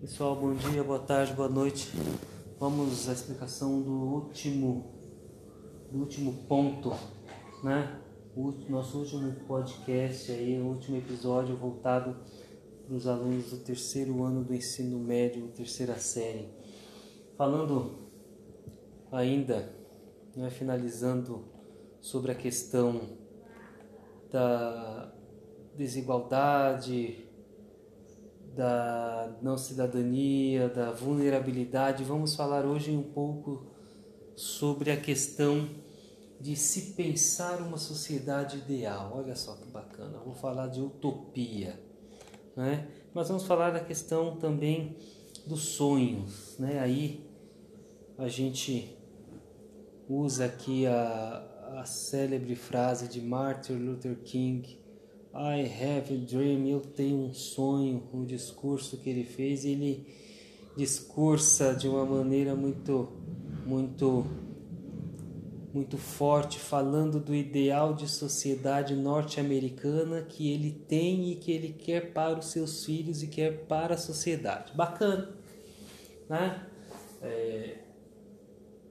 Pessoal, bom dia, boa tarde, boa noite. Vamos à explicação do último, do último ponto, né? O nosso último podcast aí, o último episódio voltado para os alunos do terceiro ano do ensino médio, terceira série. Falando ainda, né, finalizando sobre a questão da desigualdade, da não cidadania, da vulnerabilidade. Vamos falar hoje um pouco sobre a questão de se pensar uma sociedade ideal. Olha só que bacana. Vou falar de utopia, né? Mas vamos falar da questão também dos sonhos, né? Aí a gente usa aqui a, a célebre frase de Martin Luther King I have a dream, eu tenho um sonho, o discurso que ele fez, ele discursa de uma maneira muito muito muito forte falando do ideal de sociedade norte-americana que ele tem e que ele quer para os seus filhos e quer para a sociedade. Bacana, né? É,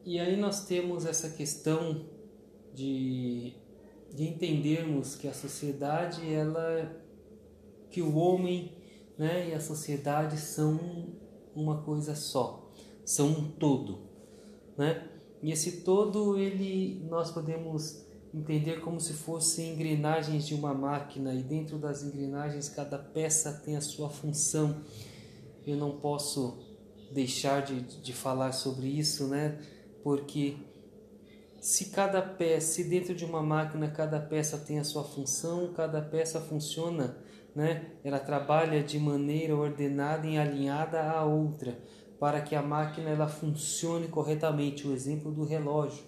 e aí nós temos essa questão de de entendermos que a sociedade ela que o homem né, e a sociedade são uma coisa só, são um todo, né? E esse todo ele nós podemos entender como se fossem engrenagens de uma máquina e dentro das engrenagens cada peça tem a sua função. Eu não posso deixar de, de falar sobre isso, né? Porque se cada peça, se dentro de uma máquina cada peça tem a sua função, cada peça funciona, né? Ela trabalha de maneira ordenada e alinhada à outra, para que a máquina ela funcione corretamente. O exemplo do relógio,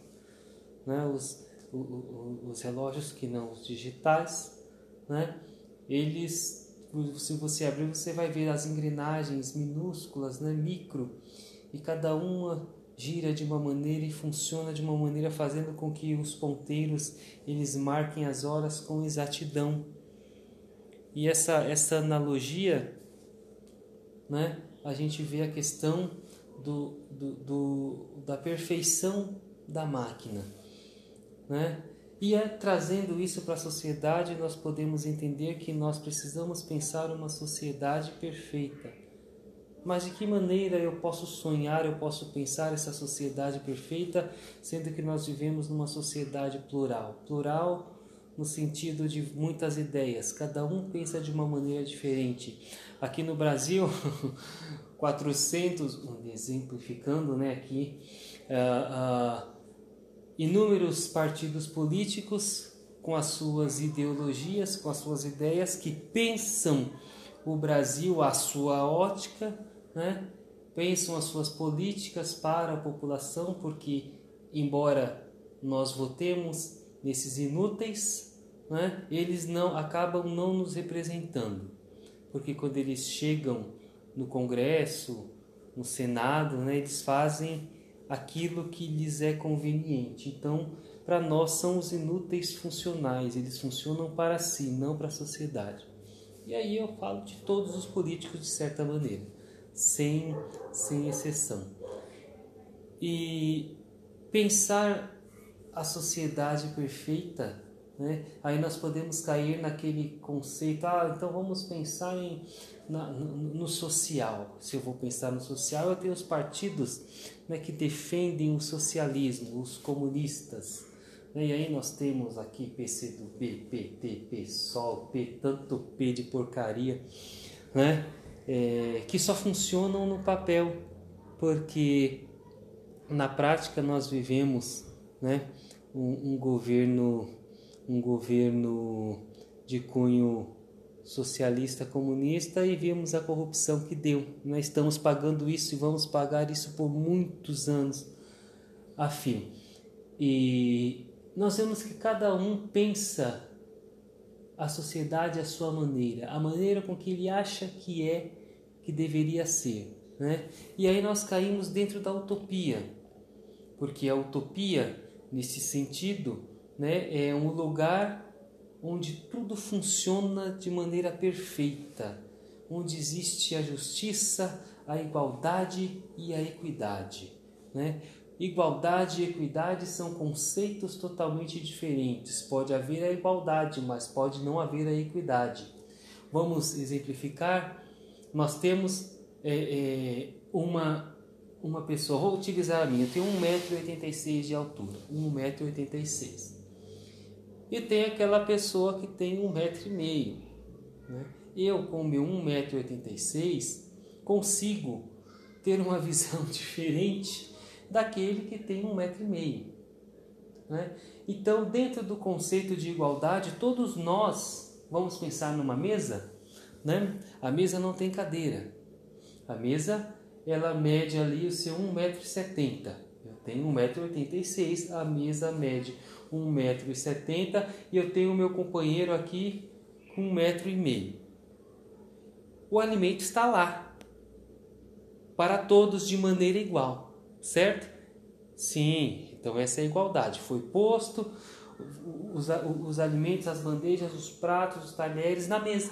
né? Os, os relógios que não os digitais, né? Eles se você abrir, você vai ver as engrenagens minúsculas, né, micro, e cada uma gira de uma maneira e funciona de uma maneira fazendo com que os ponteiros eles marquem as horas com exatidão. E essa essa analogia, né, a gente vê a questão do, do, do da perfeição da máquina, né? E é, trazendo isso para a sociedade, nós podemos entender que nós precisamos pensar uma sociedade perfeita mas de que maneira eu posso sonhar, eu posso pensar essa sociedade perfeita, sendo que nós vivemos numa sociedade plural? Plural no sentido de muitas ideias, cada um pensa de uma maneira diferente. Aqui no Brasil, 400, exemplificando né, aqui, uh, uh, inúmeros partidos políticos com as suas ideologias, com as suas ideias, que pensam o Brasil à sua ótica, né? pensam as suas políticas para a população, porque, embora nós votemos nesses inúteis, né? eles não acabam não nos representando, porque quando eles chegam no Congresso, no Senado, né? eles fazem aquilo que lhes é conveniente. Então, para nós são os inúteis funcionais, eles funcionam para si, não para a sociedade. E aí eu falo de todos os políticos de certa maneira sem, sem exceção. E pensar a sociedade perfeita, né? aí nós podemos cair naquele conceito, ah, então vamos pensar em, na, no, no, social. Se eu vou pensar no social, eu tenho os partidos né, que defendem o socialismo, os comunistas. Né? E aí nós temos aqui PCdoB, PT, PSOL, P, tanto P de porcaria, né? é, que só funcionam no papel, porque na prática nós vivemos né, um, um governo um governo de cunho socialista comunista e vimos a corrupção que deu. Nós estamos pagando isso e vamos pagar isso por muitos anos a fim. E nós vemos que cada um pensa a sociedade à sua maneira, a maneira com que ele acha que é que deveria ser. Né? E aí nós caímos dentro da utopia, porque a utopia, nesse sentido, né, é um lugar onde tudo funciona de maneira perfeita, onde existe a justiça, a igualdade e a equidade. Né? Igualdade e equidade são conceitos totalmente diferentes. Pode haver a igualdade, mas pode não haver a equidade. Vamos exemplificar? Nós temos é, é, uma, uma pessoa, vou utilizar a minha, eu tenho 1,86m de altura, 1,86m. E tem aquela pessoa que tem 1,5m. Né? Eu, com meu 1,86m, consigo ter uma visão diferente daquele que tem 1,5m. Né? Então, dentro do conceito de igualdade, todos nós vamos pensar numa mesa, né? A mesa não tem cadeira. A mesa ela mede ali o seu 1,70m. Eu tenho 1,86m, a mesa mede 1,70m e eu tenho o meu companheiro aqui com 1,5m. O alimento está lá para todos de maneira igual, certo? Sim, então essa é a igualdade. Foi posto os, os alimentos, as bandejas, os pratos, os talheres na mesa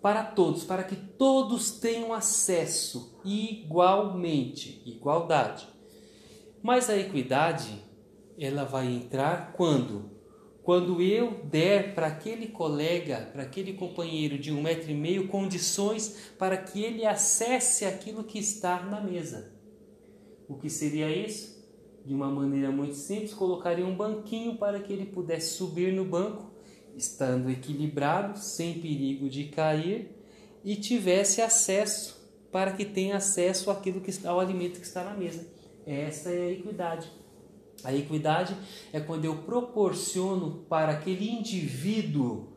para todos, para que todos tenham acesso igualmente, igualdade. Mas a equidade, ela vai entrar quando? Quando eu der para aquele colega, para aquele companheiro de um metro e meio, condições para que ele acesse aquilo que está na mesa. O que seria isso? De uma maneira muito simples, colocaria um banquinho para que ele pudesse subir no banco estando equilibrado, sem perigo de cair, e tivesse acesso para que tenha acesso àquilo que ao alimento que está na mesa. Essa é a equidade. A equidade é quando eu proporciono para aquele indivíduo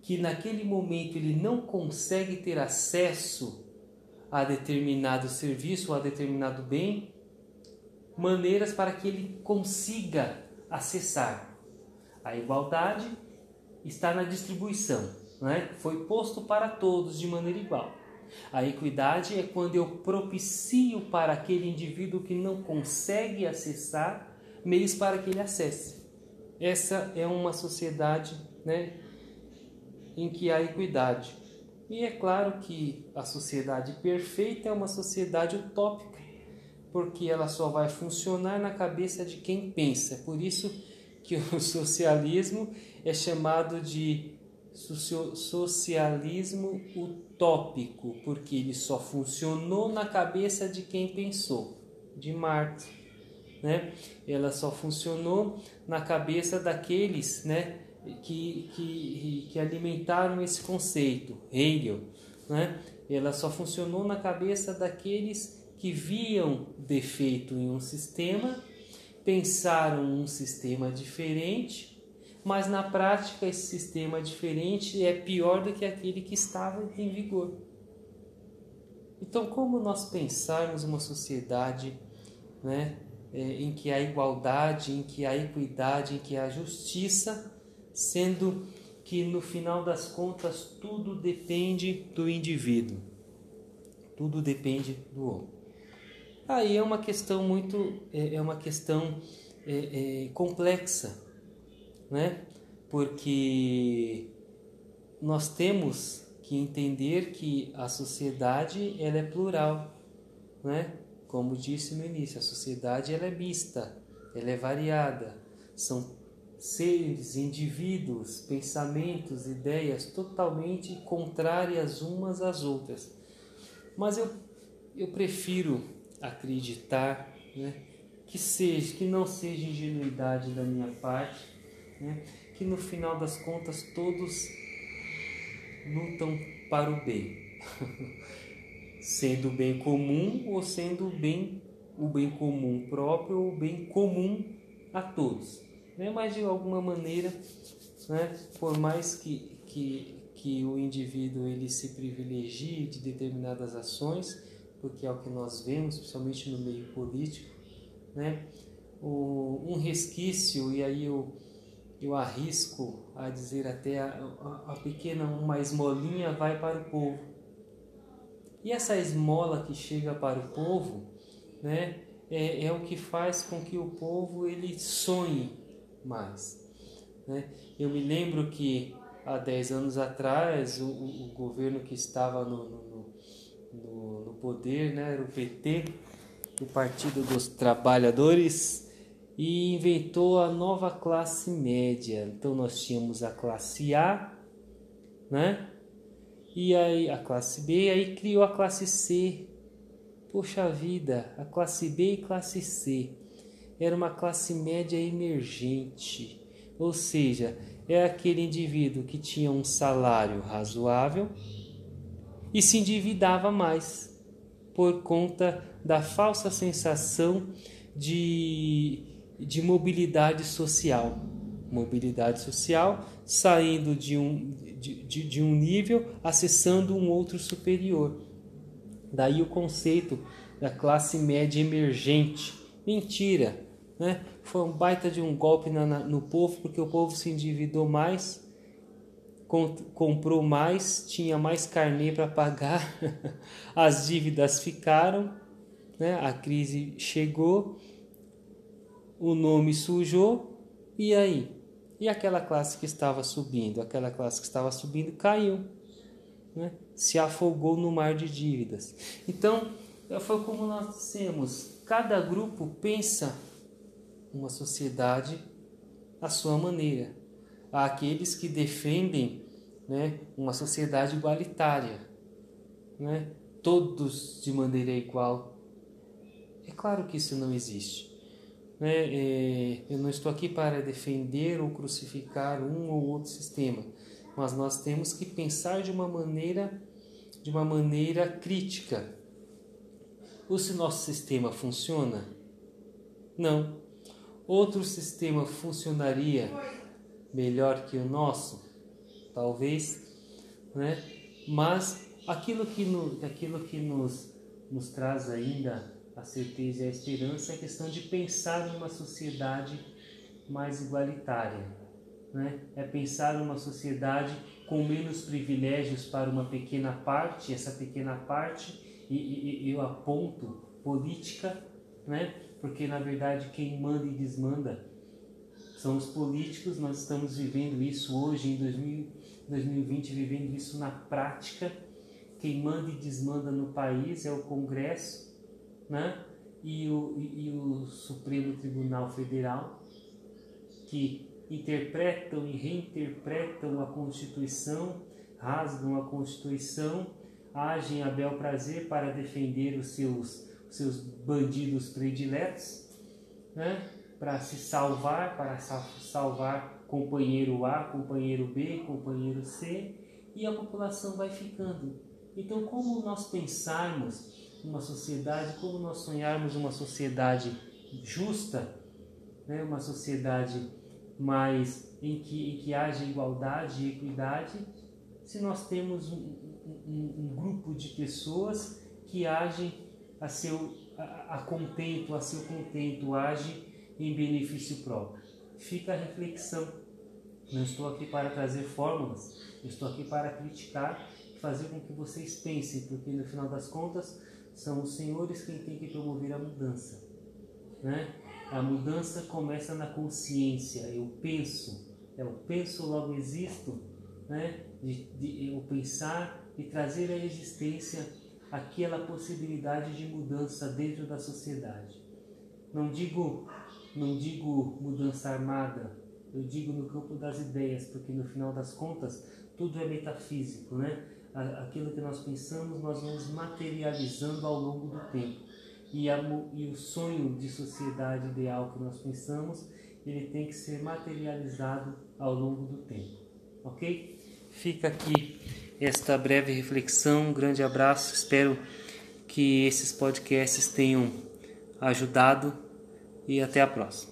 que naquele momento ele não consegue ter acesso a determinado serviço, a determinado bem, maneiras para que ele consiga acessar. A igualdade está na distribuição, né? foi posto para todos de maneira igual. A equidade é quando eu propicio para aquele indivíduo que não consegue acessar meios para que ele acesse. Essa é uma sociedade né, em que há equidade. E é claro que a sociedade perfeita é uma sociedade utópica, porque ela só vai funcionar na cabeça de quem pensa. Por isso que o socialismo é chamado de socialismo utópico, porque ele só funcionou na cabeça de quem pensou, de Marx, né? Ela só funcionou na cabeça daqueles, né, que, que, que alimentaram esse conceito, Hegel, né? Ela só funcionou na cabeça daqueles que viam defeito em um sistema, pensaram um sistema diferente mas na prática esse sistema diferente é pior do que aquele que estava em vigor. Então, como nós pensarmos uma sociedade né, é, em que há igualdade, em que há equidade, em que há justiça, sendo que no final das contas tudo depende do indivíduo, tudo depende do homem. Aí é uma questão muito, é, é uma questão é, é, complexa, né? Porque nós temos que entender que a sociedade ela é plural, né? Como disse no início, a sociedade ela é mista, ela é variada, são seres, indivíduos, pensamentos, ideias totalmente contrárias umas às outras. Mas eu, eu prefiro acreditar né, que seja, que não seja ingenuidade da minha parte, né? que no final das contas todos lutam para o bem, sendo o bem comum ou sendo o bem, o bem comum próprio ou o bem comum a todos. Né? Mas de alguma maneira, né? por mais que, que, que o indivíduo ele se privilegie de determinadas ações, porque é o que nós vemos, principalmente no meio político, né? O, um resquício, e aí eu eu arrisco a dizer até a, a, a, pequena uma esmolinha vai para o povo. E essa esmola que chega para o povo, né, é, é o que faz com que o povo ele sonhe mais. Né? Eu me lembro que há 10 anos atrás o, o, o governo que estava no, no, no, no poder, né? era o PT, o Partido dos Trabalhadores, e inventou a nova classe média. Então nós tínhamos a classe A, né? E aí a classe B, aí criou a classe C. Poxa vida, a classe B e classe C. Era uma classe média emergente. Ou seja, é aquele indivíduo que tinha um salário razoável e se endividava mais por conta da falsa sensação de, de mobilidade social. Mobilidade social saindo de um, de, de, de um nível, acessando um outro superior. Daí o conceito da classe média emergente. Mentira! Né? Foi um baita de um golpe na, na, no povo, porque o povo se endividou mais, comprou mais, tinha mais carnê para pagar, as dívidas ficaram, né? a crise chegou, o nome sujou, e aí? E aquela classe que estava subindo, aquela classe que estava subindo caiu, né? se afogou no mar de dívidas. Então, foi como nós dissemos: cada grupo pensa uma sociedade à sua maneira. Há aqueles que defendem né, uma sociedade igualitária, né? todos de maneira igual. É claro que isso não existe. Né? É, eu não estou aqui para defender ou crucificar um ou outro sistema, mas nós temos que pensar de uma maneira, de uma maneira crítica. Ou se nosso sistema funciona? Não. Outro sistema funcionaria melhor que o nosso? Talvez, né? Mas aquilo que, no, aquilo que nos, nos traz ainda a certeza e a esperança é a questão de pensar numa sociedade mais igualitária. Né? É pensar numa sociedade com menos privilégios para uma pequena parte, essa pequena parte, e, e, eu aponto política, né? porque na verdade quem manda e desmanda são os políticos, nós estamos vivendo isso hoje em 2000, 2020, vivendo isso na prática. Quem manda e desmanda no país é o Congresso, né? e, o, e o Supremo Tribunal Federal, que interpretam e reinterpretam a Constituição, rasgam a Constituição, agem a bel prazer para defender os seus, os seus bandidos prediletos, né? para se salvar, para salvar companheiro A, companheiro B, companheiro C, e a população vai ficando. Então, como nós pensarmos uma sociedade, como nós sonharmos uma sociedade justa, né? uma sociedade mais em que, em que haja igualdade e equidade, se nós temos um, um, um grupo de pessoas que agem a seu a, a contento, a seu contento, agem em benefício próprio. Fica a reflexão. Não estou aqui para trazer fórmulas, estou aqui para criticar fazer com que vocês pensem, porque no final das contas são os senhores quem tem que promover a mudança. Né? A mudança começa na consciência. Eu penso, eu penso, logo existo. Né? De, de eu pensar e trazer à existência aquela possibilidade de mudança dentro da sociedade. Não digo, não digo mudança armada, eu digo no campo das ideias, porque no final das contas tudo é metafísico, né? aquilo que nós pensamos, nós vamos materializando ao longo do tempo. E, a, e o sonho de sociedade ideal que nós pensamos, ele tem que ser materializado ao longo do tempo. Ok? Fica aqui esta breve reflexão. Um grande abraço. Espero que esses podcasts tenham ajudado e até a próxima.